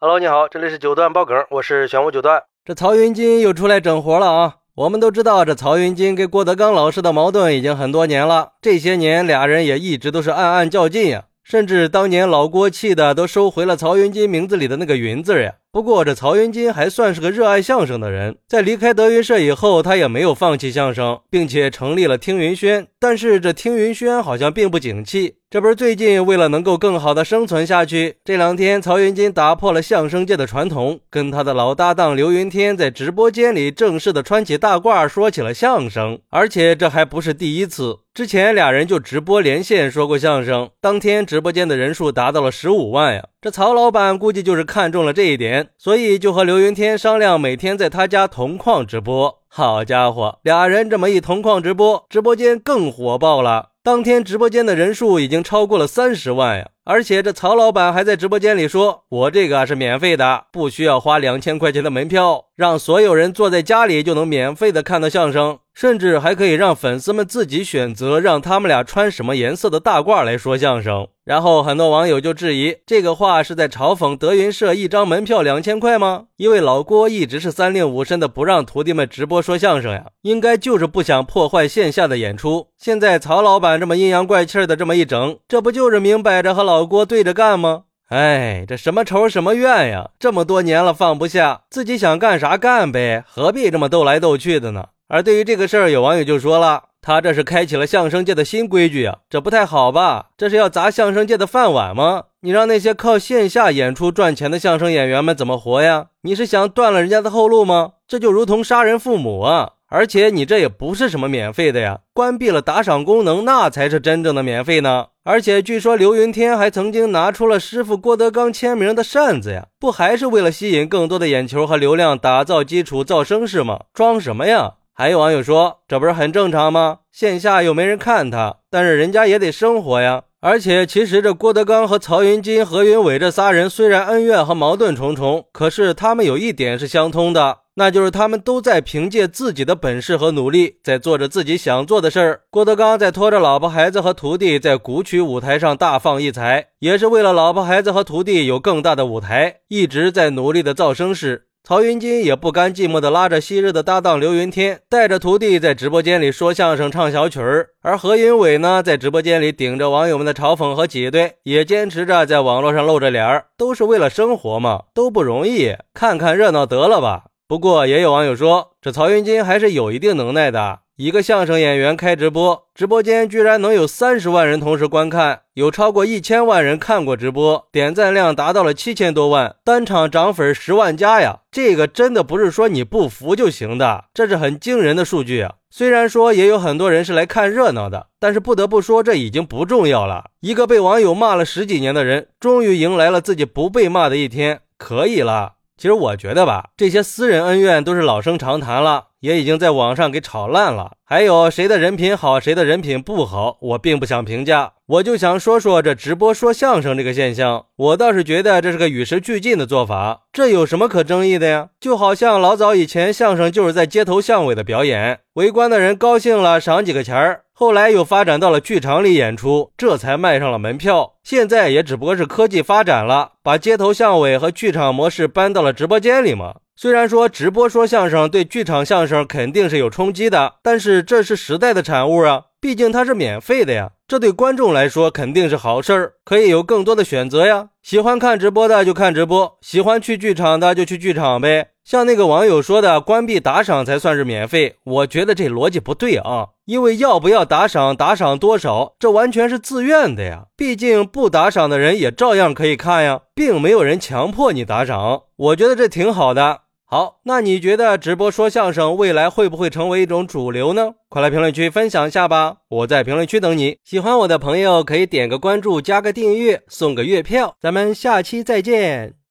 Hello，你好，这里是九段爆梗，我是玄武九段。这曹云金又出来整活了啊！我们都知道，这曹云金跟郭德纲老师的矛盾已经很多年了，这些年俩人也一直都是暗暗较劲呀，甚至当年老郭气的都收回了曹云金名字里的那个云字呀。不过这曹云金还算是个热爱相声的人，在离开德云社以后，他也没有放弃相声，并且成立了听云轩。但是这听云轩好像并不景气，这不是最近为了能够更好的生存下去，这两天曹云金打破了相声界的传统，跟他的老搭档刘云天在直播间里正式的穿起大褂说起了相声，而且这还不是第一次，之前俩人就直播连线说过相声，当天直播间的人数达到了十五万呀。这曹老板估计就是看中了这一点，所以就和刘云天商量，每天在他家同框直播。好家伙，俩人这么一同框直播，直播间更火爆了。当天直播间的人数已经超过了三十万呀！而且这曹老板还在直播间里说：“我这个是免费的，不需要花两千块钱的门票，让所有人坐在家里就能免费的看到相声。”甚至还可以让粉丝们自己选择，让他们俩穿什么颜色的大褂来说相声。然后很多网友就质疑，这个话是在嘲讽德云社一张门票两千块吗？因为老郭一直是三令五申的不让徒弟们直播说相声呀，应该就是不想破坏线下的演出。现在曹老板这么阴阳怪气的这么一整，这不就是明摆着和老郭对着干吗？哎，这什么仇什么怨呀？这么多年了放不下，自己想干啥干呗，何必这么斗来斗去的呢？而对于这个事儿，有网友就说了：“他这是开启了相声界的新规矩呀，这不太好吧？这是要砸相声界的饭碗吗？你让那些靠线下演出赚钱的相声演员们怎么活呀？你是想断了人家的后路吗？这就如同杀人父母啊！而且你这也不是什么免费的呀，关闭了打赏功能，那才是真正的免费呢。而且据说刘云天还曾经拿出了师傅郭德纲签名的扇子呀，不还是为了吸引更多的眼球和流量，打造基础造声势吗？装什么呀？”还有网友说，这不是很正常吗？线下又没人看他，但是人家也得生活呀。而且，其实这郭德纲和曹云金、何云伟这仨人虽然恩怨和矛盾重重，可是他们有一点是相通的，那就是他们都在凭借自己的本事和努力，在做着自己想做的事儿。郭德纲在拖着老婆孩子和徒弟在古曲舞台上大放异彩，也是为了老婆孩子和徒弟有更大的舞台，一直在努力的造声势。曹云金也不甘寂寞的拉着昔日的搭档刘云天，带着徒弟在直播间里说相声、唱小曲儿。而何云伟呢，在直播间里顶着网友们的嘲讽和挤兑，也坚持着在网络上露着脸儿，都是为了生活嘛，都不容易，看看热闹得了吧。不过也有网友说，这曹云金还是有一定能耐的。一个相声演员开直播，直播间居然能有三十万人同时观看，有超过一千万人看过直播，点赞量达到了七千多万，单场涨粉十万加呀！这个真的不是说你不服就行的，这是很惊人的数据啊！虽然说也有很多人是来看热闹的，但是不得不说这已经不重要了。一个被网友骂了十几年的人，终于迎来了自己不被骂的一天，可以了。其实我觉得吧，这些私人恩怨都是老生常谈了。也已经在网上给炒烂了。还有谁的人品好，谁的人品不好，我并不想评价。我就想说说这直播说相声这个现象，我倒是觉得这是个与时俱进的做法。这有什么可争议的呀？就好像老早以前相声就是在街头巷尾的表演，围观的人高兴了赏几个钱儿。后来又发展到了剧场里演出，这才卖上了门票。现在也只不过是科技发展了，把街头巷尾和剧场模式搬到了直播间里嘛。虽然说直播说相声对剧场相声肯定是有冲击的，但是这是时代的产物啊，毕竟它是免费的呀，这对观众来说肯定是好事儿，可以有更多的选择呀。喜欢看直播的就看直播，喜欢去剧场的就去剧场呗。像那个网友说的，关闭打赏才算是免费，我觉得这逻辑不对啊，因为要不要打赏，打赏多少，这完全是自愿的呀。毕竟不打赏的人也照样可以看呀，并没有人强迫你打赏，我觉得这挺好的。好，那你觉得直播说相声未来会不会成为一种主流呢？快来评论区分享一下吧！我在评论区等你。喜欢我的朋友可以点个关注，加个订阅，送个月票。咱们下期再见。